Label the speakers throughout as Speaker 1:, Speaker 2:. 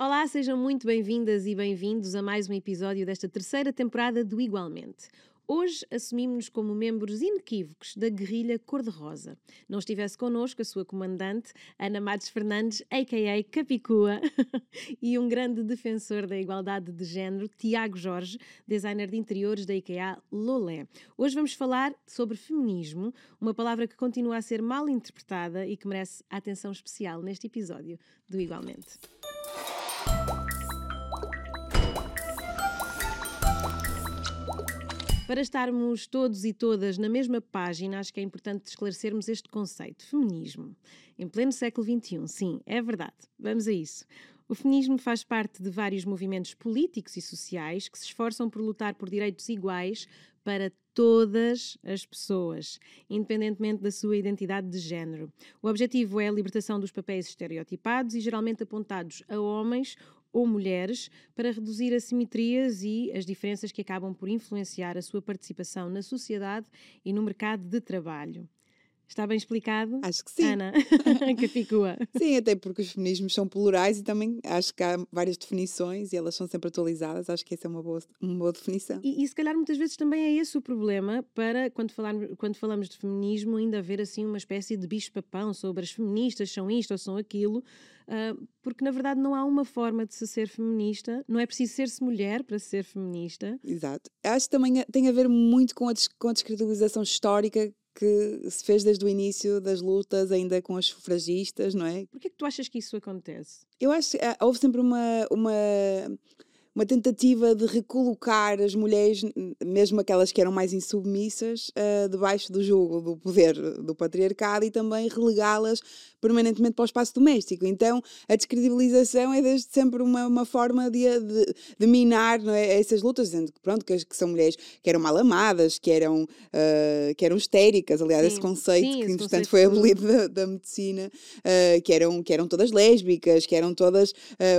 Speaker 1: Olá, sejam muito bem-vindas e bem-vindos a mais um episódio desta terceira temporada do Igualmente. Hoje assumimos-nos como membros inequívocos da guerrilha cor-de-rosa. Não estivesse connosco a sua comandante, Ana Matos Fernandes, a.k.a. Capicua, e um grande defensor da igualdade de género, Tiago Jorge, designer de interiores da IKEA Lolé. Hoje vamos falar sobre feminismo, uma palavra que continua a ser mal interpretada e que merece atenção especial neste episódio do Igualmente. Para estarmos todos e todas na mesma página, acho que é importante esclarecermos este conceito, feminismo. Em pleno século XXI, sim, é verdade. Vamos a isso. O feminismo faz parte de vários movimentos políticos e sociais que se esforçam por lutar por direitos iguais para todas as pessoas, independentemente da sua identidade de género. O objetivo é a libertação dos papéis estereotipados e geralmente apontados a homens ou mulheres para reduzir assimetrias e as diferenças que acabam por influenciar a sua participação na sociedade e no mercado de trabalho. Está bem explicado?
Speaker 2: Acho que sim.
Speaker 1: Ana, Capicua.
Speaker 2: Sim, até porque os feminismos são plurais e também acho que há várias definições e elas são sempre atualizadas. Acho que essa é uma boa, uma boa definição.
Speaker 1: E, e se calhar muitas vezes também é esse o problema para, quando, falar, quando falamos de feminismo, ainda haver assim uma espécie de bicho-papão sobre as feministas são isto ou são aquilo, uh, porque na verdade não há uma forma de se ser feminista, não é preciso ser-se mulher para ser feminista.
Speaker 2: Exato. Acho que também tem a ver muito com a, com a descredibilização histórica que se fez desde o início das lutas, ainda com as sufragistas, não é?
Speaker 1: Por que é que tu achas que isso acontece?
Speaker 2: Eu acho que ah, houve sempre uma, uma uma tentativa de recolocar as mulheres, mesmo aquelas que eram mais insubmissas, uh, debaixo do jugo do poder do patriarcado e também relegá-las permanentemente para o espaço doméstico. Então, a descredibilização é desde sempre uma, uma forma de, de, de minar é, essas lutas, dizendo que, pronto, que, que, são mulheres que eram mal amadas, que eram, uh, que eram histéricas, aliás, sim, esse conceito sim, que, entretanto, foi abolido da, da medicina, uh, que, eram, que eram todas lésbicas, que eram todas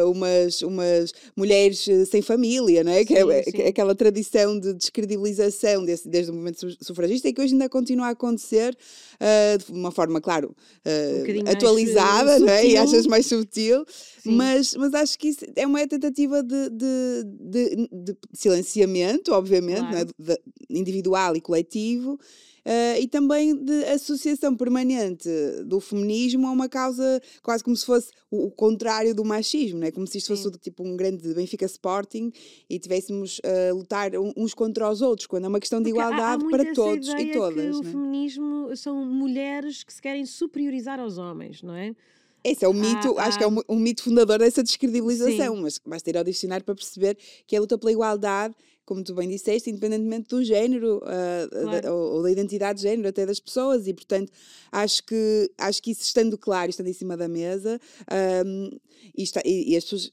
Speaker 2: umas, umas mulheres sem família, não é? Sim, que é, sim. aquela tradição de descredibilização desse, desde o movimento sufragista e que hoje ainda continua a acontecer uh, de uma forma, claro, uh, um atualizada, mais, não é? E achas mais subtil, mas, mas acho que isso é uma tentativa de, de, de, de silenciamento, obviamente, claro. é? individual e coletivo. Uh, e também de associação permanente do feminismo a uma causa quase como se fosse o, o contrário do machismo, né? como se isto fosse Sim. tipo um grande Benfica Sporting e tivéssemos a uh, lutar uns contra os outros, quando é uma questão de Porque igualdade
Speaker 1: há, há
Speaker 2: para todos e todas.
Speaker 1: Que o né? feminismo são mulheres que se querem superiorizar aos homens, não é?
Speaker 2: Esse é o mito, ah, acho ah. que é um, um, mito fundador dessa descredibilização, Sim. mas basta ir ao dicionário para perceber que a luta pela igualdade como tu bem disseste, independentemente do género uh, claro. da, ou, ou, da identidade de género até das pessoas e portanto acho que acho que isso estando claro, estando em cima da mesa um, e, está, e, e as pessoas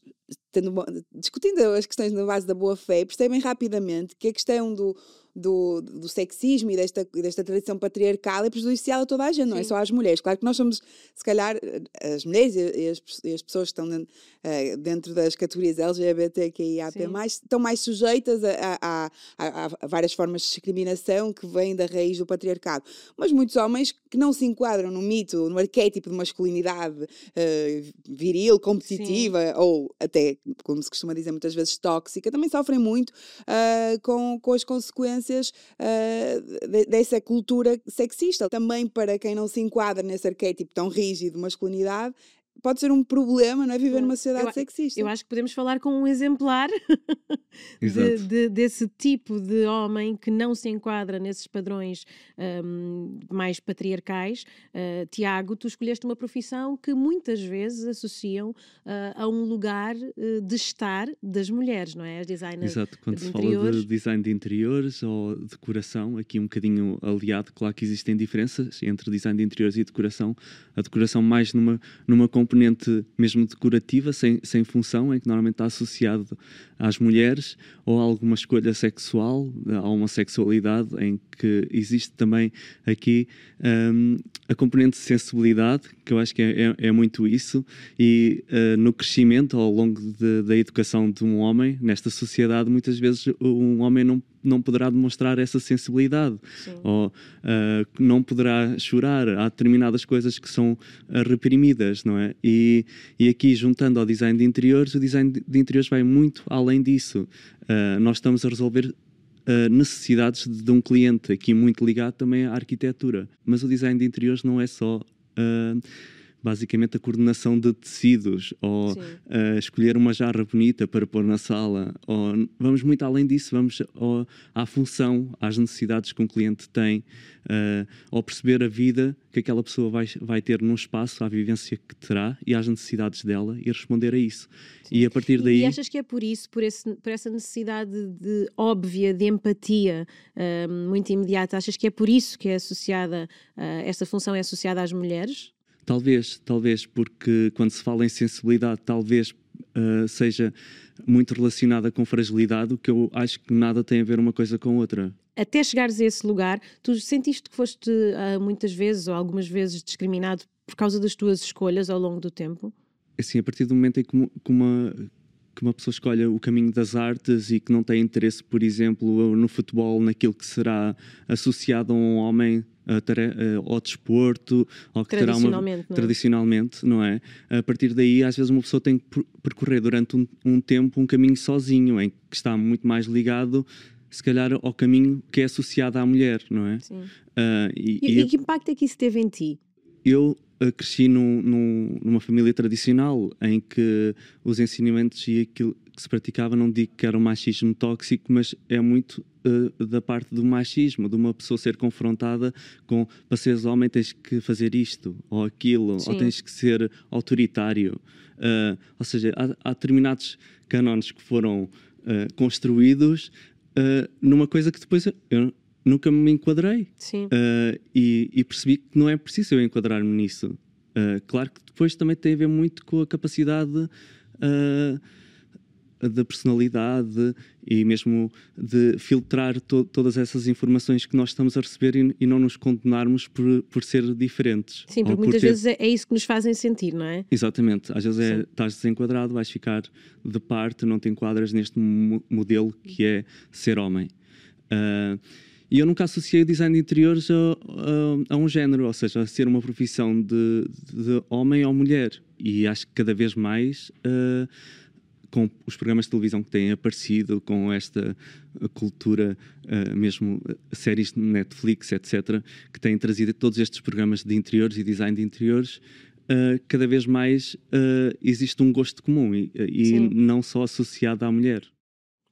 Speaker 2: tendo, discutindo as questões na base da boa fé percebem rapidamente que a questão do do, do sexismo e desta, desta tradição patriarcal é prejudicial a toda a gente, Sim. não é só às mulheres. Claro que nós somos, se calhar, as mulheres e as, e as pessoas que estão dentro, uh, dentro das categorias LGBTQIAP+, estão mais sujeitas a, a, a, a, várias formas de discriminação que vêm da raiz do patriarcado. Mas muitos homens que não se enquadram no mito, no arquétipo de masculinidade uh, viril, competitiva, Sim. ou até, como se costuma dizer muitas vezes, tóxica, também sofrem muito uh, com, com as consequências consequências uh, de, dessa cultura sexista. Também para quem não se enquadra nesse arquétipo tão rígido de masculinidade, pode ser um problema, não é? Viver numa sociedade
Speaker 1: eu,
Speaker 2: sexista.
Speaker 1: Eu acho que podemos falar com um exemplar de, de, desse tipo de homem que não se enquadra nesses padrões um, mais patriarcais. Uh, Tiago, tu escolheste uma profissão que muitas vezes associam uh, a um lugar uh, de estar das mulheres, não é? As designers
Speaker 3: Exato, quando
Speaker 1: de
Speaker 3: se
Speaker 1: interiores.
Speaker 3: fala de design de interiores ou decoração, aqui um bocadinho aliado, claro que existem diferenças entre design de interiores e decoração. A decoração mais numa, numa componente mesmo decorativa, sem, sem função, em que normalmente está associado às mulheres, ou alguma escolha sexual, a uma sexualidade, em que existe também aqui um, a componente de sensibilidade, que eu acho que é, é, é muito isso, e uh, no crescimento ao longo de, da educação de um homem, nesta sociedade, muitas vezes um homem não não poderá demonstrar essa sensibilidade,
Speaker 1: Sim.
Speaker 3: ou uh, não poderá chorar. Há determinadas coisas que são uh, reprimidas, não é? E, e aqui, juntando ao design de interiores, o design de interiores vai muito além disso. Uh, nós estamos a resolver Uh, necessidades de um cliente, aqui muito ligado também à arquitetura. Mas o design de interiores não é só uh, basicamente a coordenação de tecidos ou uh, escolher uma jarra bonita para pôr na sala. Ou, vamos muito além disso, vamos ao, à função, às necessidades que um cliente tem, uh, ou perceber a vida que aquela pessoa vai, vai ter num espaço, à vivência que terá e às necessidades dela e responder a isso. Sim. E a partir daí.
Speaker 1: E achas que é por isso, por, esse, por essa necessidade de óbvia, de empatia uh, muito imediata, achas que é por isso que é associada, esta função é associada às mulheres?
Speaker 3: Talvez, talvez, porque quando se fala em sensibilidade, talvez uh, seja muito relacionada com fragilidade, o que eu acho que nada tem a ver uma coisa com outra.
Speaker 1: Até chegares a esse lugar, tu sentiste que foste uh, muitas vezes ou algumas vezes discriminado por causa das tuas escolhas ao longo do tempo?
Speaker 3: Assim, a partir do momento em que uma, que uma pessoa escolha o caminho das artes e que não tem interesse, por exemplo, no futebol, naquilo que será associado a um homem ao desporto, ou que terá uma. Não é? Tradicionalmente, não é? A partir daí, às vezes, uma pessoa tem que percorrer durante um, um tempo um caminho sozinho, em que está muito mais ligado se calhar ao caminho que é associado à mulher, não é?
Speaker 1: Sim. Uh, e, e, e, que impacto é que isso teve em ti?
Speaker 3: Eu cresci num, num, numa família tradicional em que os ensinamentos e aquilo que se praticava, não digo que era um machismo tóxico, mas é muito uh, da parte do machismo, de uma pessoa ser confrontada com para seres homem tens que fazer isto ou aquilo, Sim. ou tens que ser autoritário. Uh, ou seja, há, há, determinados canones que foram uh, construídos numa coisa que depois eu nunca me enquadrei. E, e, percebi que não é preciso eu enquadrar-me nisso. claro que depois também tem a ver muito com a capacidade da personalidade e mesmo de filtrar to todas essas informações que nós estamos a receber e, e não nos condenarmos por, por ser diferentes.
Speaker 1: Sim, porque muitas ter... vezes é, é, isso que nos fazem sentir, não é?
Speaker 3: Exatamente. Às vezes é, estás desenquadrado, vais ficar de parte, não te enquadras neste mo modelo que é ser homem. Uh, e eu nunca associei o design de interiores a, a, a, um género, ou seja, a ser uma profissão de, de homem ou mulher. E acho que cada vez mais. Uh, com os programas de televisão que têm aparecido, com esta cultura, uh, mesmo eh, séries de Netflix, etc., que têm trazido todos estes programas de interiores e design de interiores, uh, cada vez mais uh, existe um gosto comum e, e não só associado à mulher.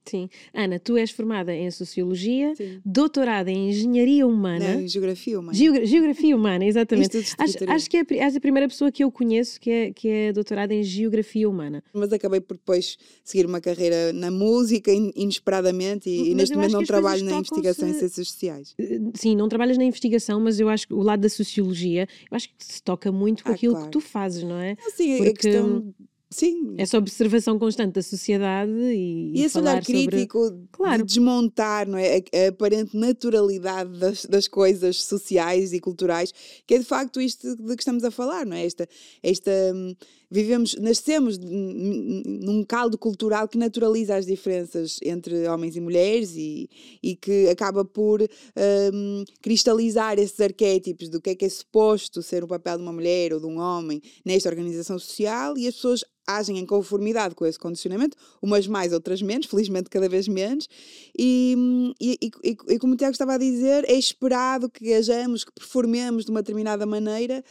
Speaker 1: Sim. Ana, tu és formada em Sociologia, Sim. doutorada em Engenharia Humana.
Speaker 2: Não, Geografia Humana.
Speaker 1: Geogra Geografia Humana, exatamente. Acho, acho, que é, és a primeira pessoa que eu conheço que é, que é doutorada em Geografia Humana.
Speaker 2: Mas acabei por depois seguir uma carreira na música, inesperadamente, e, e neste momento não trabalho na investigação em ciências sociais.
Speaker 1: Eh, sim, não trabalhas na investigação, mas eu acho que o lado da Sociologia, eu acho que se toca muito com ah, aquilo claro. que tu fazes, não é?
Speaker 2: sim, Porque... a questão Sim.
Speaker 1: Essa observação constante da sociedade e.
Speaker 2: E esse olhar crítico sobre... claro. de desmontar não é? a, a aparente naturalidade das, das, coisas sociais e culturais, que é de facto isto de que estamos a falar, não é? Esta, esta hum, vivemos, nascemos num caldo cultural que naturaliza as diferenças entre homens e mulheres e, e que acaba por um, cristalizar esses arquétipos do que é que é suposto ser o papel de uma mulher ou de um homem nesta organização social e as pessoas agem em conformidade com esse condicionamento, umas mais, outras menos, felizmente cada vez menos, e, e, e, e como o Tiago estava a dizer, é esperado que hajamos, que performemos de uma determinada maneira,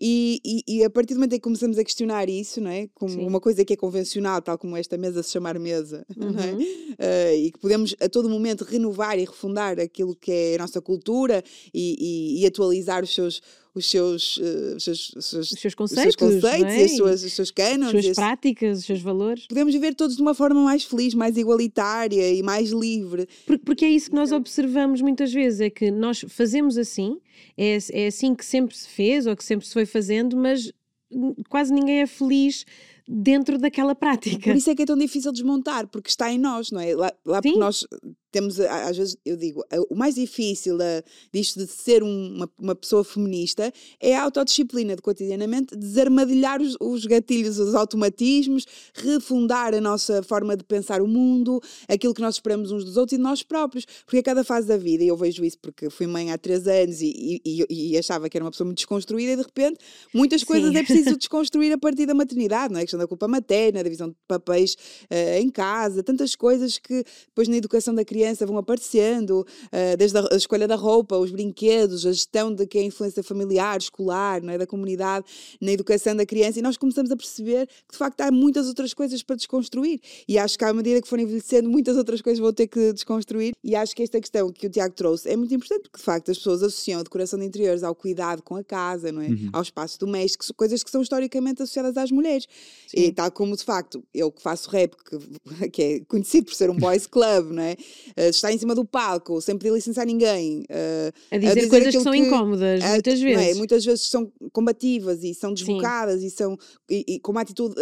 Speaker 2: e, e, e, a partir do momento em que começamos a questionar isso, não é? Como Sim. uma coisa que é convencional, tal como esta mesa se chamar mesa, uhum. não é? Uh, e que podemos a todo momento renovar e refundar aquilo que é a nossa cultura e, e atualizar os seus os seus, os seus, os seus,
Speaker 1: os seus conceitos,
Speaker 2: os seus conceitos é? e as suas, os seus cânones.
Speaker 1: As suas práticas, os seus valores.
Speaker 2: Podemos viver todos de uma forma mais feliz, mais igualitária e mais livre.
Speaker 1: Porque, porque é isso que nós observamos muitas vezes, é que nós fazemos assim, é, é assim que sempre se fez ou que sempre se foi fazendo, mas quase ninguém é feliz dentro daquela prática.
Speaker 2: Por isso é que é tão difícil desmontar, porque está em nós, não é? Lá, lá porque nós temos, às vezes, eu digo, o mais difícil disto de ser uma, uma pessoa feminista é a autodisciplina de cotidianamente desarmadilhar os, os gatilhos, os automatismos, refundar a nossa forma de pensar o mundo, aquilo que nós esperamos uns dos outros e de nós próprios. Porque a cada fase da vida, e eu vejo isso porque fui mãe há três anos e, e, e achava que era uma pessoa muito desconstruída, e de repente muitas coisas Sim. é preciso desconstruir a partir da maternidade, não é? A questão da culpa materna, da divisão de papéis uh, em casa, tantas coisas que depois na educação da criança criança vão aparecendo, uh, desde a, a, escolha da roupa, os brinquedos, a gestão de que é a influência familiar, escolar, não é, da comunidade, na educação da criança, e nós começamos a perceber que de facto há muitas outras coisas para desconstruir. E acho que à medida que forem envelhecendo, muitas outras coisas vão ter que desconstruir. E acho que esta questão que o Tiago trouxe é muito importante, porque de facto as pessoas associam a decoração de interiores ao cuidado com a casa, não é? Uhum. ao espaço doméstico, coisas que são historicamente associadas às mulheres. Sim. E tal como de facto eu que faço rap, que, que é conhecido por ser um boys club, não é? Uh, estar em cima do palco, sem pedir licença a ninguém.
Speaker 1: Uh, a, dizer a, dizer coisas que são que, incómodas, uh, muitas vezes. É?
Speaker 2: Muitas vezes são combativas e são desbocadas e são e, e com uma atitude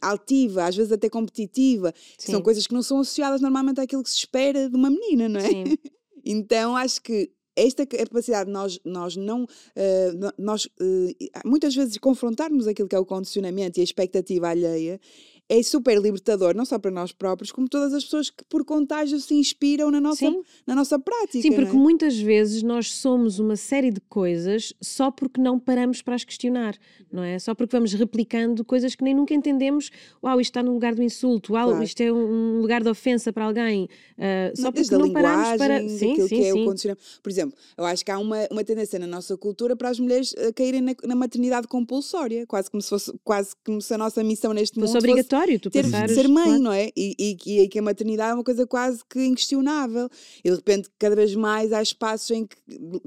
Speaker 2: altiva, às vezes até competitiva, são coisas que não são associadas normalmente àquilo que se espera de uma menina, não é? então acho que esta capacidade de nós, nós não, uh, nós uh, muitas vezes confrontarmos aquilo que é o condicionamento e a expectativa alheia é super libertador, não só para nós próprios, como todas as pessoas que por contágio se inspiram na nossa, na nossa prática.
Speaker 1: Sim, porque
Speaker 2: é?
Speaker 1: muitas vezes nós somos uma série de coisas só porque não paramos para as questionar, não é? Só porque vamos replicando coisas que nem nunca entendemos. Uau, isto está no lugar do insulto, uau, claro. isto é um lugar de ofensa para alguém. Uh, só porque não paramos para.
Speaker 2: Sim, sim, que é sim. o condicionamento. Por exemplo, eu acho que há uma, uma tendência na nossa cultura para as mulheres uh, caírem na, na maternidade compulsória, quase como se fosse quase como se a nossa missão neste
Speaker 1: fosse
Speaker 2: mundo
Speaker 1: obrigatória obrigatório tu
Speaker 2: ter de ser mãe, claro. não é? E, e, e, que a maternidade é uma coisa quase que inquestionável. E de repente, cada vez mais há espaços em que,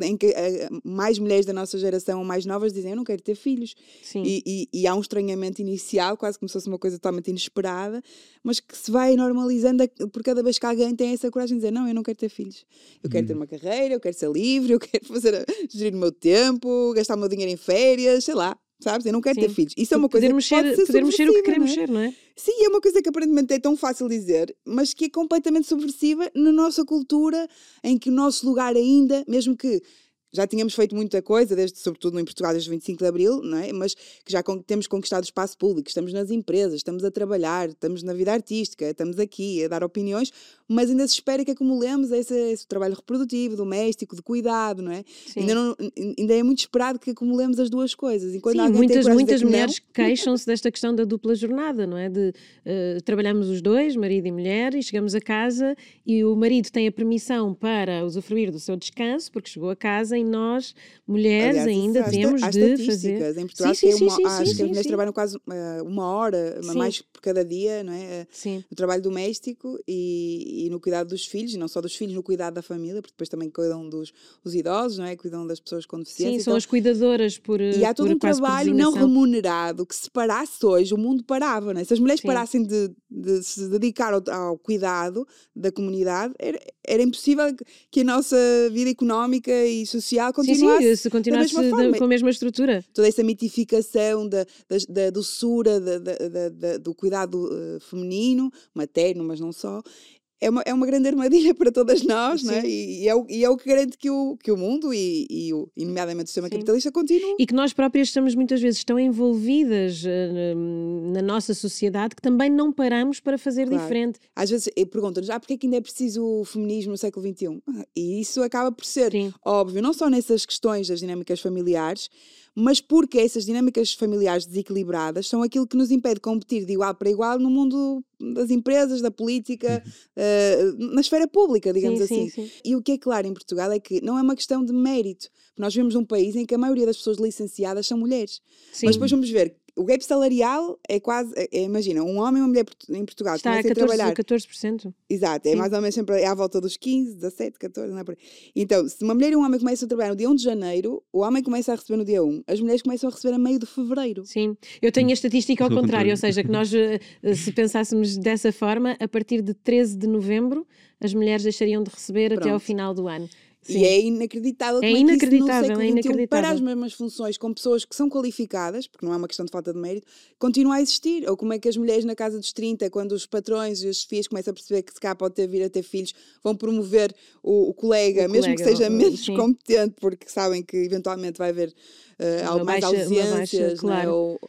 Speaker 2: em que uh, mais mulheres da nossa geração ou mais novas dizem: Eu não quero ter filhos. E, e, há um estranhamento inicial, quase como se fosse uma coisa totalmente inesperada, mas que se vai normalizando por cada vez que alguém tem essa coragem de dizer: Não, eu não quero ter filhos. Eu quero ter uhum. uma carreira, eu quero ser livre, eu quero fazer, gerir o meu tempo, gastar o meu dinheiro em férias, sei lá sabes? Eu não quero Sim. ter filhos. Isso é uma coisa
Speaker 1: poder que pode ser podermos ser o que queremos é? ser, não é?
Speaker 2: Sim, é uma coisa que aparentemente é tão fácil dizer, mas que é completamente subversiva na nossa cultura, em que o nosso lugar ainda, mesmo que já tínhamos feito muita coisa, desde, sobretudo em Portugal, desde 25 de Abril, não é? mas que já con temos conquistado espaço público, estamos nas empresas, estamos a trabalhar, estamos na vida artística, estamos aqui a dar opiniões, mas ainda se espera que acumulemos esse, esse trabalho reprodutivo, doméstico, de cuidado, não é? Ainda, não, ainda é muito esperado que acumulemos as duas coisas.
Speaker 1: Sim, muitas, muitas mulheres queixam-se desta questão da dupla jornada, não é? De uh, trabalhamos os dois, marido e mulher, e chegamos a casa e o marido tem a permissão para usufruir do seu descanso, porque chegou a casa e nós, mulheres, Aliás, ainda temos de fazer.
Speaker 2: Em Portugal, sim, sim, uma, sim, acho que as mulheres trabalham quase uma hora, mais por cada dia, não é?
Speaker 1: Sim.
Speaker 2: O trabalho doméstico e, e, no cuidado dos filhos, e não só dos filhos, no cuidado da família, porque depois também cuidam dos os idosos, não é? Cuidam das pessoas com deficiência.
Speaker 1: Sim, são então, as cuidadoras por
Speaker 2: E há todo
Speaker 1: um
Speaker 2: trabalho não remunerado que se parasse hoje, o mundo parava, não é? Se as mulheres parassem de, de, se dedicar ao, ao, cuidado da comunidade, era, era impossível que a nossa vida económica e social continuasse.
Speaker 1: Sim, sim, se continuasse com a mesma estrutura.
Speaker 2: Toda essa mitificação da, da, da doçura, da, da, da, do cuidado uh, feminino, materno, mas não só, é uma, é uma grande armadilha para todas nós, não é? E, e, é o, e é o que garante que o, que o mundo e, e, o, e nomeadamente o sistema Sim. capitalista continue.
Speaker 1: E que nós próprias estamos muitas vezes tão envolvidas uh, na nossa sociedade que também não paramos para fazer claro. diferente.
Speaker 2: Às vezes perguntam-nos, ah, porque é que ainda é preciso o feminismo no século XXI? E isso acaba por ser Sim. óbvio, não só nessas questões das dinâmicas familiares, mas porque essas dinâmicas familiares desequilibradas são aquilo que nos impede de competir de igual para igual no mundo das empresas, da política, uh, na esfera pública, digamos sim, assim. Sim, sim. E o que é claro em Portugal é que não é uma questão de mérito. Nós vivemos num país em que a maioria das pessoas licenciadas são mulheres. Mas depois vamos ver o gap salarial é quase, é, é, imagina, um homem e uma mulher em Portugal
Speaker 1: Está a 14, trabalhar. 14%.
Speaker 2: Exato, é Sim. mais ou menos sempre é à volta dos 15, 17, 14, não é por aí. Então, se uma mulher e um homem começam a trabalhar no dia 1 de janeiro, o homem começa a receber no dia 1, as mulheres começam a receber a meio de fevereiro.
Speaker 1: Sim, eu tenho a estatística ao contrário, ou seja, que nós, eh, se pensássemos dessa forma, a partir de 13 de novembro, as mulheres deixariam de receber Pronto. até ao final do ano.
Speaker 2: Sim. E é inacreditável
Speaker 1: é inacreditável,
Speaker 2: é,
Speaker 1: é inacreditável.
Speaker 2: para as mesmas funções com pessoas que são qualificadas, porque não é uma questão de falta de mérito, continua a existir. Ou como é que as mulheres na casa dos 30, quando os patrões e os filhos começam a perceber que se cá pode ter vir a ter filhos, vão promover o, o colega, o mesmo colega, que seja menos sim. competente, porque sabem que eventualmente vai haver uh, mais baixa, ausências, baixa, claro. né? Ou,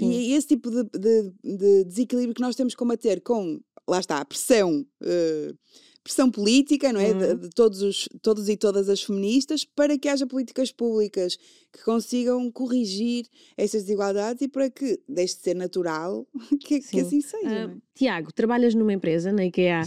Speaker 2: e esse tipo de, de, de, desequilíbrio que nós temos que combater com, lá está, a pressão. Uh, pressão política, não é? Uhum. De, de, todos, os, todos e todas as feministas, para que haja políticas públicas que consigam corrigir essas desigualdades e para que deixe de ser natural que, que assim seja. Uh,
Speaker 1: Tiago, trabalhas numa empresa, na IKEA,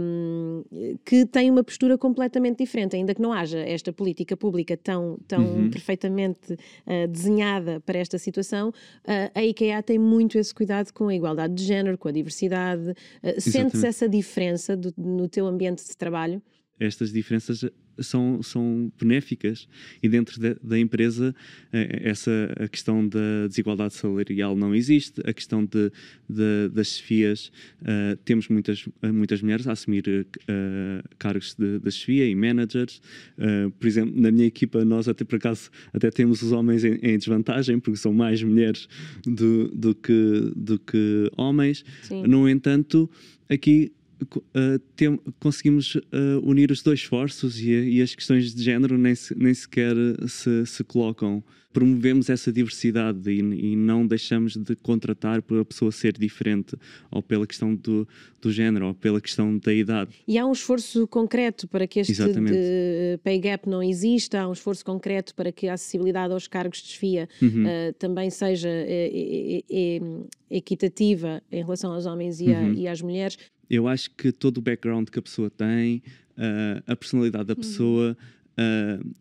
Speaker 1: um, que tem uma postura completamente diferente, ainda que não haja esta política pública tão, tão uhum. perfeitamente uh, desenhada para esta situação, uh, a IKEA tem muito esse cuidado com a igualdade de género, com a diversidade. Uh, sentes essa diferença do, no teu ambiente de trabalho?
Speaker 3: Estas diferenças são, são benéficas e dentro de, da empresa eh, essa a questão da desigualdade salarial não existe a questão de, de das chefias uh, temos muitas muitas mulheres a assumir uh, cargos de, de chefia e managers uh, por exemplo na minha equipa nós até por acaso até temos os homens em, em desvantagem porque são mais mulheres do, do que do que homens Sim. no entanto aqui uh, tem, conseguimos uh, unir os dois esforços e, e, as questões de género nem, se, nem sequer se, se colocam. Promovemos essa diversidade e, e, não deixamos de contratar por a pessoa ser diferente, ou pela questão do, do género, ou pela questão da idade.
Speaker 1: E há um esforço concreto para que este pay gap não exista, há um esforço concreto para que a acessibilidade aos cargos de desfia uhum. uh, também seja equitativa em relação aos homens e, uhum. a, e às mulheres
Speaker 3: eu acho que todo o background que a pessoa tem, uh, a personalidade da pessoa, uh,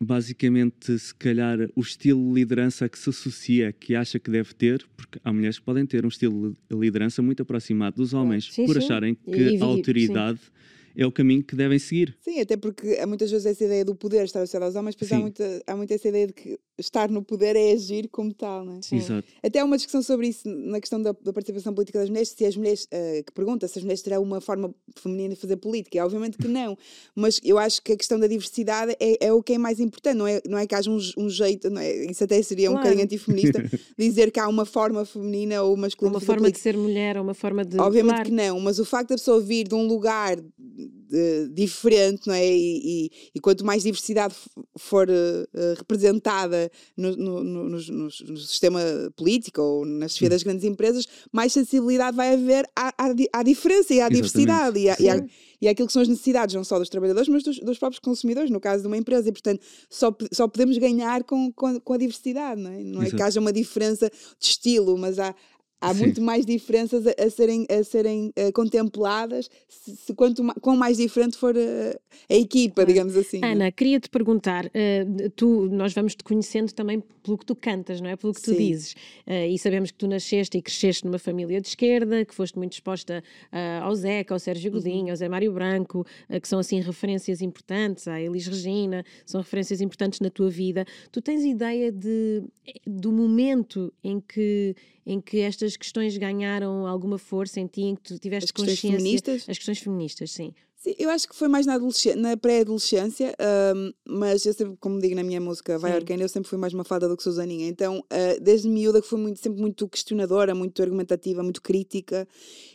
Speaker 3: basicamente, se calhar, o estilo de liderança que se associa, que acha que deve ter, porque há mulheres que podem ter um estilo de liderança muito aproximado dos homens, sim, por sim. acharem que e, a autoridade. Sim é o caminho que devem seguir.
Speaker 2: Sim, até porque há muitas vezes essa ideia do poder estar associado aos homens, mas há muita, há muita essa ideia de que estar no poder é agir como tal, não é?
Speaker 3: Sim. Exato.
Speaker 2: Até há uma discussão sobre isso na questão da, da participação política das mulheres, se as mulheres, uh, que pergunta se as mulheres terão uma forma feminina de fazer política. É, obviamente que não, mas eu acho que a questão da diversidade é, é o que é mais importante, não é, não é que haja um, um jeito, é? isso até seria claro. um bocadinho antifeminista, dizer que há uma forma feminina ou masculina.
Speaker 1: Uma forma de ser mulher, ou uma forma de.
Speaker 2: Obviamente claro. que não, mas o facto da pessoa vir de um lugar diferente, não é? E, e, e, quanto mais diversidade for uh, representada no, no, no, no, no, sistema político ou na esfera das grandes empresas, mais sensibilidade vai haver à, à, à diferença e à Exatamente. diversidade e, à, e, à, e àquilo que são as necessidades, não só dos trabalhadores, mas dos, dos, próprios consumidores, no caso de uma empresa. E, portanto, só, só podemos ganhar com, com, com a diversidade, não é? Não é que haja uma diferença de estilo, mas há, há Sim. muito mais diferenças a, a serem, a serem uh, contempladas se, se quanto ma, quão mais diferente for a, a equipa, digamos assim.
Speaker 1: É? Ana, queria-te perguntar, uh, tu, nós vamos te conhecendo também pelo que tu cantas, não é? Pelo que tu Sim. dizes. Uh, e sabemos que tu nasceste e cresceste numa família de esquerda, que foste muito exposta ao Zeca, ao Sérgio uhum. Godinho, uhum. ao Zé Mário Branco, que são assim referências importantes, à Elis Regina, são referências importantes na tua vida. Tu tens ideia de, do momento em que em que estas questões ganharam alguma força em ti, em que tu tiveste
Speaker 2: as consciência... Questões feministas?
Speaker 1: As questões feministas, sim.
Speaker 2: Sim, eu acho que foi mais na, na pré-adolescência, um, mas eu sempre, como digo na minha música, Vai Arcane, eu sempre fui mais uma fada do que Susaninha. Então, uh, desde miúda que fui muito, sempre muito questionadora, muito argumentativa, muito crítica.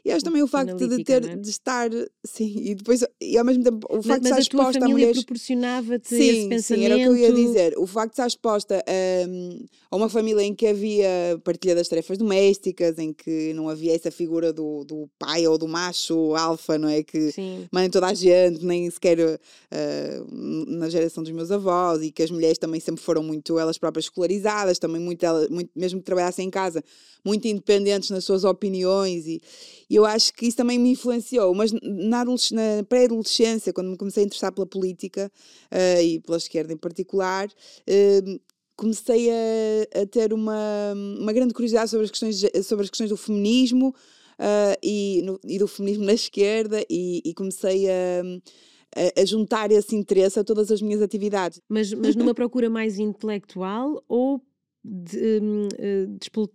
Speaker 2: E acho também o facto de ter, é? de estar, sim, e depois, e ao mesmo tempo, o facto
Speaker 1: mas,
Speaker 2: de estar exposta
Speaker 1: a
Speaker 2: mulheres...
Speaker 1: proporcionava-te esse pensamento? Sim,
Speaker 2: era o que eu ia dizer. O facto de estar exposta um, a uma família em que havia partilha das tarefas domésticas, em que não havia essa figura do, do pai ou do macho alfa, não é? Que manda toda a gente, nem sequer uh, na geração dos meus avós, e que as mulheres também sempre foram muito elas próprias escolarizadas, também muito, muito mesmo que trabalhassem em casa, muito independentes nas suas opiniões, e, e eu acho que isso também me influenciou. Mas na, na pré-adolescência, quando me comecei a interessar pela política uh, e pela esquerda em particular, uh, comecei a, a, ter uma, uma grande curiosidade sobre as questões, sobre as questões do feminismo uh, e, no, e, do feminismo na esquerda e, e comecei a, a, juntar esse interesse a todas as minhas atividades.
Speaker 1: Mas, mas numa procura mais intelectual ou de, um,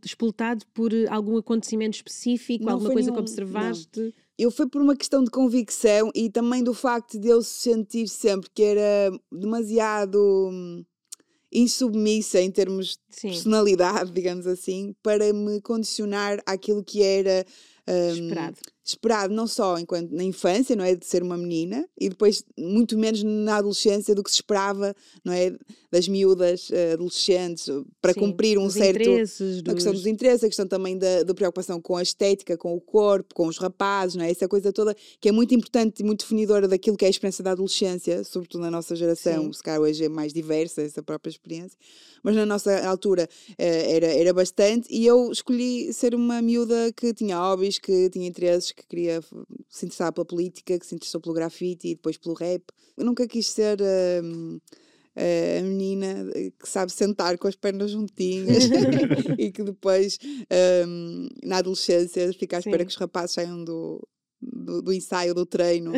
Speaker 1: despoltado por algum acontecimento específico, não alguma coisa nenhum, que observaste?
Speaker 2: Não. Eu fui por uma questão de convicção e também do facto de eu sentir sempre que era demasiado hum, insubmissa em termos Sim. de personalidade, digamos assim, para me condicionar àquilo que era
Speaker 1: um, esperado
Speaker 2: esperado não só enquanto na infância, não é, de ser uma menina, e depois muito menos na adolescência do que se esperava, não é, das miúdas uh, adolescentes, para Sim, cumprir um certo
Speaker 1: interesses,
Speaker 2: a questão dos interesses, a questão também da, da, preocupação com a estética, com o corpo, com os rapazes, não é, essa coisa toda que é muito importante e muito definidora daquilo que é a experiência da adolescência, sobretudo na nossa geração, Sim. se calhar hoje é mais diversa essa própria experiência, mas na nossa altura uh, era, era bastante, e eu escolhi ser uma miúda que tinha hobbies, que tinha interesses que queria se interessar pela política, que se interessou pelo grafite e depois pelo rap. Eu nunca quis ser uh, a menina que sabe sentar com as pernas juntinhas e que depois, um, na adolescência, fica à espera Sim. que os rapazes saiam do, do, do, ensaio do treino.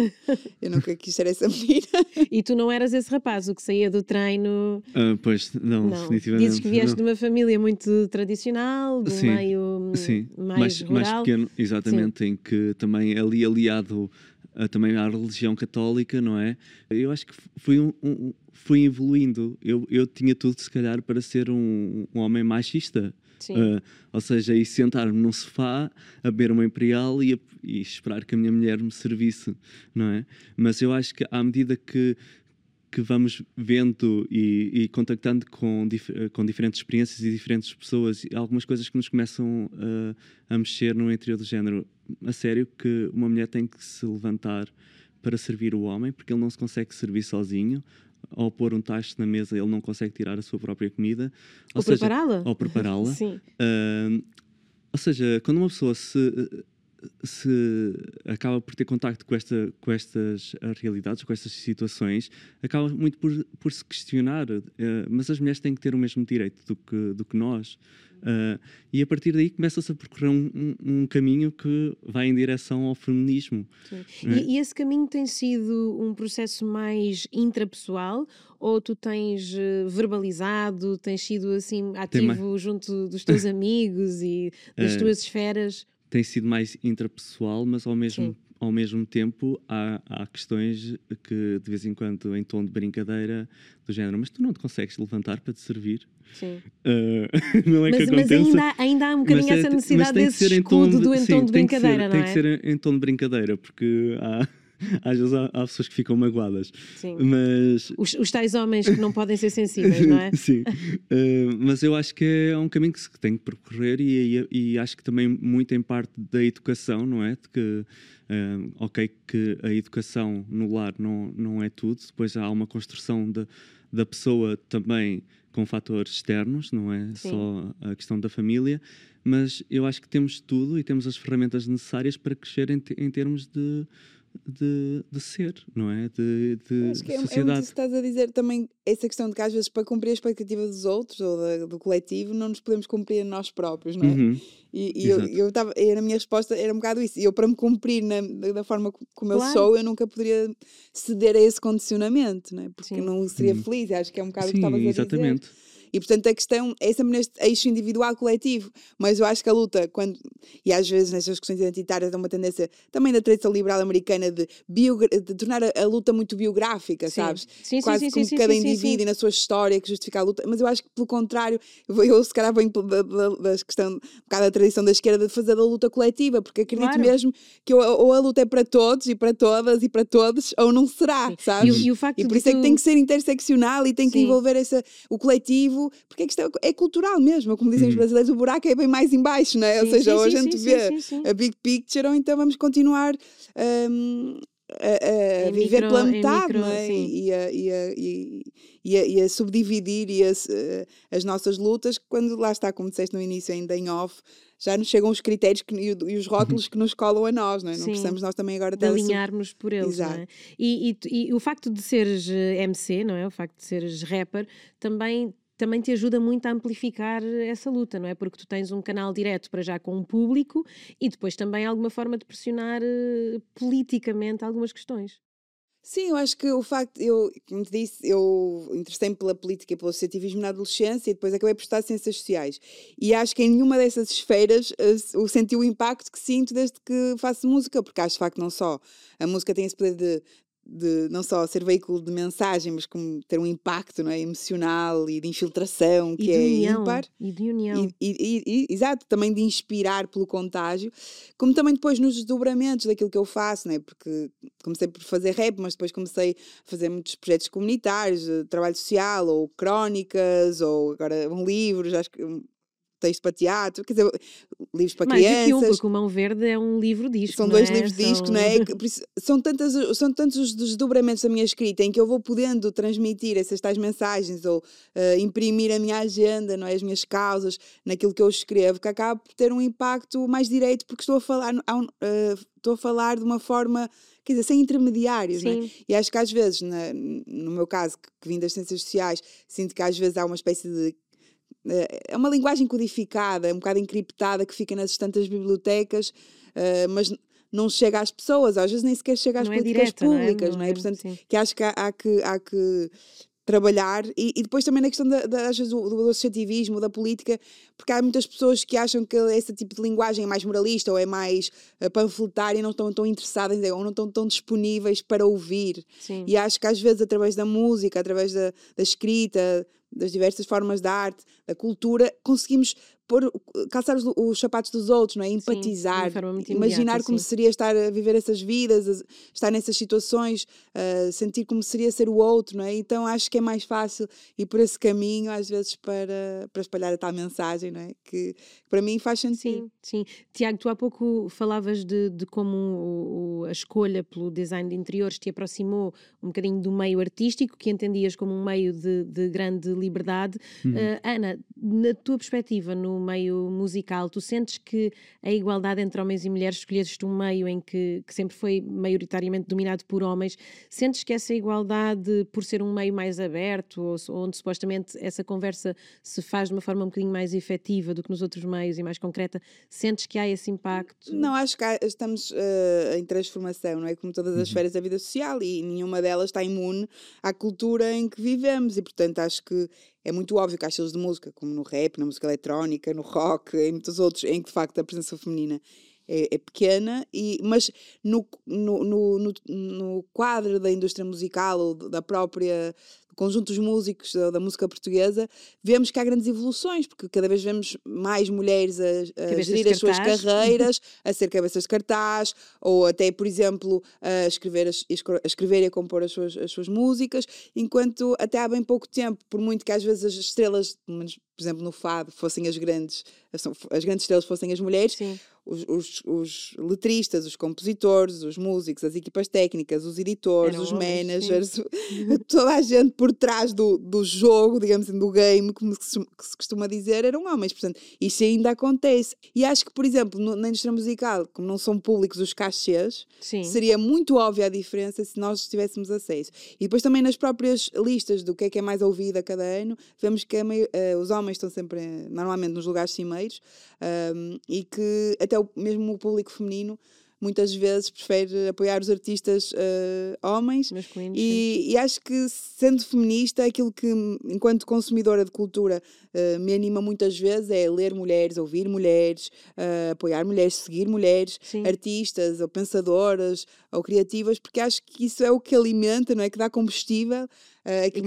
Speaker 2: Eu nunca quis ser essa menina.
Speaker 1: E tu não eras esse rapaz, o que saía do treino.
Speaker 3: Uh, pois, não, não, definitivamente.
Speaker 1: Dizes que vieste não. de uma família muito tradicional, de um sim, meio sim. mais, mais, rural.
Speaker 3: mais pequeno, exatamente, sim. em que também ali aliado uh, também à religião católica, não é? Eu acho que fui, um, um, fui evoluindo. Eu, eu tinha tudo, se calhar, para ser um, um homem machista. Uh, ou seja, e sentar-me num sofá a beber uma imperial e, a, e, esperar que a minha mulher me servisse, não é? Mas eu acho que à medida que, que vamos vendo e, e contactando com, dif com diferentes experiências e diferentes pessoas, e algumas coisas que nos começam uh, a mexer no interior do género. A sério que uma mulher tem que se levantar para servir o homem, porque ele não se consegue servir sozinho, ao pôr um tacho na mesa ele não consegue tirar a sua própria comida.
Speaker 1: Ou, ou prepará-la.
Speaker 3: Ou prepará-la. Sim. Uh, ou seja, quando uma pessoa se, se acaba por ter contacto com, esta, com estas realidades, com estas situações, acaba muito por, por se questionar. Uh, mas as mulheres têm que ter o mesmo direito do que, do que nós. Uh, e a partir daí começa-se a percorrer um, um, caminho que vai em direção ao feminismo.
Speaker 1: É? E, e, esse caminho tem sido um processo mais intrapessoal ou tu tens uh, verbalizado, tens sido assim ativo junto dos teus amigos e das uh, tuas esferas?
Speaker 3: Tem sido mais intrapessoal, mas ao mesmo Sim ao mesmo tempo há, há questões que de vez em quando em tom de brincadeira do género, mas tu não te consegues levantar para te servir?
Speaker 1: Sim.
Speaker 3: Uh, não é mas, que
Speaker 1: mas ainda, ainda há um bocadinho é essa necessidade desse escudo de, do em tom de brincadeira,
Speaker 3: ser,
Speaker 1: não
Speaker 3: é? Tem que ser em tom de brincadeira, porque há às vezes há, há, pessoas que ficam magoadas.
Speaker 1: Sim.
Speaker 3: Mas...
Speaker 1: Os, os tais homens que não podem ser sensíveis, não é?
Speaker 3: Sim. Uh, mas eu acho que é um caminho que se tem que percorrer e, e, e, acho que também muito em parte da educação, não é? De que, uh, ok, que a educação no lar não, não é tudo, depois há uma construção de, da pessoa também com fatores externos, não é Sim. só a questão da família, mas eu acho que temos tudo e temos as ferramentas necessárias para crescer em, em termos de de, de ser, não é? De, de
Speaker 2: Acho que é,
Speaker 3: sociedade.
Speaker 2: É muito estás a dizer também essa questão de que às vezes para cumprir a expectativa dos outros ou da, do coletivo não nos podemos cumprir a nós próprios, não é? Uhum. E, e eu, eu tava, a minha resposta era um bocado isso. E eu, para me cumprir na, da forma como claro. eu sou, eu nunca poderia ceder a esse condicionamento, não é? Porque Sim. não seria uhum. feliz. Acho que é um bocado Sim, o que estavas a dizer.
Speaker 3: Exatamente.
Speaker 2: E portanto a questão é sempre neste eixo individual coletivo. Mas eu acho que a luta, quando, e às vezes nestas questões identitárias, há uma tendência também da tradição liberal americana de, de tornar a, a, luta muito biográfica, sim. sabes?
Speaker 1: Sim,
Speaker 2: Quase
Speaker 1: sim,
Speaker 2: como
Speaker 1: sim,
Speaker 2: cada indivíduo e na sua história que justifica a luta. Mas eu acho que pelo contrário, eu, eu se calhar venho da, da, da questão, um bocado da tradição da esquerda de fazer da luta coletiva, porque acredito claro. mesmo que ou, ou, a luta é para todos e para todas e para todos, ou não será, sabes?
Speaker 1: E, e, o facto
Speaker 2: e por isso tu... é que tem que ser interseccional e tem que envolver essa, o coletivo, porque a questão é cultural mesmo, como dizem uhum. os brasileiros, o buraco é bem mais embaixo, não é? Sim, ou seja, sim, ou a gente sim, vê a big picture, ou então vamos continuar um, a, a viver micro, pela metade, micro, não é? E, a, e, a, e, a, e, a, subdividir e as, as nossas lutas, quando lá está, como disseste no início, ainda em off, já nos chegam os critérios que, e, os rótulos que nos colam a nós, não é? Não precisamos nós também agora
Speaker 1: de alinharmos por eles, é? E, e, e, o facto de seres eh, MC, não é? O facto de seres rapper, também também te ajuda muito a amplificar essa luta, não é? Porque tu tens um canal direto para já com o público e depois também alguma forma de pressionar uh, politicamente algumas questões.
Speaker 2: Sim, eu acho que o facto, eu, como te disse, eu interessei-me pela política e pelo associativismo na adolescência e depois acabei por estudar ciências sociais. E acho que em nenhuma dessas esferas eu senti o impacto que sinto desde que faço música, porque acho de facto não só a música tem esse poder de de não só ser veículo de mensagem, mas como ter um impacto não é, emocional e de infiltração que
Speaker 1: e de
Speaker 2: é
Speaker 1: união,
Speaker 2: ímpar.
Speaker 1: E de união.
Speaker 2: E, e, e, exato, também de inspirar pelo contágio, como também depois nos desdobramentos daquilo que eu faço, né? porque comecei por fazer rap, mas depois comecei a fazer muitos projetos comunitários, eh, trabalho social, ou crónicas, ou agora um livro, acho que texto para teatro, quer dizer, livros para
Speaker 1: Mais
Speaker 2: crianças.
Speaker 1: Mais um, porque o Mão Verde é um livro-disco,
Speaker 2: São dois
Speaker 1: é?
Speaker 2: livros-disco, não é? São, tantas, são tantos os desdobramentos da minha escrita em que eu vou podendo transmitir essas tais mensagens ou uh, imprimir a minha agenda, não é? As minhas causas naquilo que eu escrevo, que acaba por ter um impacto mais direito porque estou a falar, uh, estou a falar de uma forma quer dizer, sem intermediários, não é? E acho que às vezes, na, no meu caso, que, que vim das ciências sociais, sinto que às vezes há uma espécie de é uma linguagem codificada, um bocado encriptada, que fica nas estantes bibliotecas, uh, mas não chega às pessoas, às vezes nem sequer chega às não é políticas é direta, públicas, não é? Não é? Portanto, sim. que acho que há, há, que há que trabalhar e, e, depois também na questão da, da, às vezes, do, do associativismo, da política, porque há muitas pessoas que acham que esse tipo de linguagem é mais moralista ou é mais uh, panfletária e não estão tão interessadas ou não estão tão disponíveis para ouvir.
Speaker 1: Sim.
Speaker 2: E acho que às vezes através da música, através da, da escrita, das diversas formas da arte, da cultura, conseguimos pôr, calçar os, os, sapatos dos outros, não é? Empatizar, Sim, imaginar como sim. seria estar a viver essas vidas, estar nessas situações, uh, sentir como seria ser o outro, não é? Então acho que é mais fácil ir por esse caminho, às vezes, para, para espalhar a tal mensagem, não é? Que, que para mim faz sentido.
Speaker 1: Sim, sim. Tiago, tu há pouco falavas de, de como o, o, a escolha pelo design de interiores te aproximou um bocadinho do meio artístico, que entendias como um meio de, de grande liberdade. Uhum. Uh, Ana, na tua perspectiva, no meio musical, tu sentes que a igualdade entre homens e mulheres, escolheste um meio em que, que sempre foi maioritariamente dominado por homens, sentes que essa igualdade, por ser um meio mais aberto, ou, onde supostamente essa conversa se faz de uma forma um bocadinho mais efetiva do que nos outros meios e mais concreta, sentes que há esse impacto?
Speaker 2: Não, acho que há, estamos uh, em transformação, não é? Como todas as uhum. esferas da vida social e nenhuma delas está imune à cultura em que vivemos e, portanto, acho que é muito óbvio que há estilos de música, como no rap, na música eletrónica, no rock, em muitos outros, em que de facto a presença feminina é, é pequena, e, mas no, no, no, no, quadro da indústria musical ou da própria conjuntos músicos da, da, música portuguesa, vemos que há grandes evoluções, porque cada vez vemos mais mulheres a, a gerir as suas carreiras, a ser cabeças de cartaz, ou até, por exemplo, a escrever, a escrever e a compor as suas, as suas músicas, enquanto até há bem pouco tempo, por muito que às vezes as estrelas, pelo menos, por exemplo, no fado, fossem as grandes, as grandes estrelas fossem as mulheres,
Speaker 1: Sim
Speaker 2: os, os, os, letristas, os compositores, os músicos, as equipas técnicas, os editores, Eram os managers, toda a gente por trás do, do jogo, digamos assim, do game, como se, que se costuma dizer, eram homens. Portanto, isso ainda acontece. E acho que, por exemplo, no, na indústria musical, como não são públicos os cachês,
Speaker 1: Sim.
Speaker 2: seria muito óbvia a diferença se nós tivéssemos acesso. E depois também nas próprias listas do que é que é mais ouvido a cada ano, vemos que meio, uh, os homens estão sempre, normalmente, nos lugares cimeiros um, e que até o, mesmo o público feminino muitas vezes prefere apoiar os artistas uh, homens e, e, acho que sendo feminista aquilo que enquanto consumidora de cultura uh, me anima muitas vezes é ler mulheres, ouvir mulheres uh, apoiar mulheres, seguir mulheres
Speaker 1: Sim.
Speaker 2: artistas ou pensadoras ou criativas porque acho que isso é o que alimenta, não é? que dá combustível Uh, que,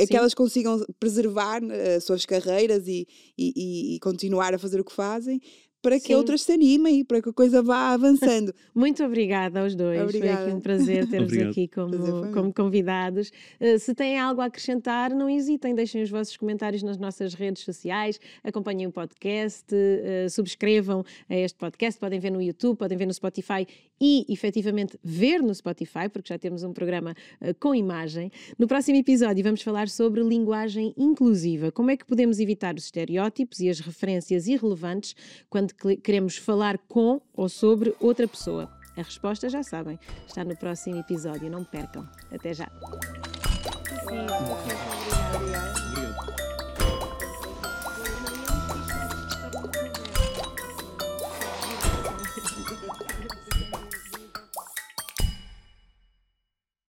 Speaker 2: é, que elas consigam preservar uh, as suas carreiras e, e, e, continuar a fazer o que fazem para que Sim. outras se animem e para que a coisa vá avançando.
Speaker 1: Muito obrigada aos dois. Obrigada. Foi aqui um prazer ter-vos aqui como, como convidados. Uh, se têm algo a acrescentar, não hesitem, deixem os vossos comentários nas nossas redes sociais, acompanhem o podcast, uh, subscrevam a este podcast, podem ver no YouTube, podem ver no Spotify e efetivamente ver no Spotify, porque já temos um programa uh, com imagem. No próximo episódio vamos falar sobre linguagem inclusiva, como é que podemos evitar os estereótipos e as referências irrelevantes quando queremos falar com ou sobre outra pessoa? A resposta já sabem, está no próximo episódio, não percam. Até já.
Speaker 2: Sim,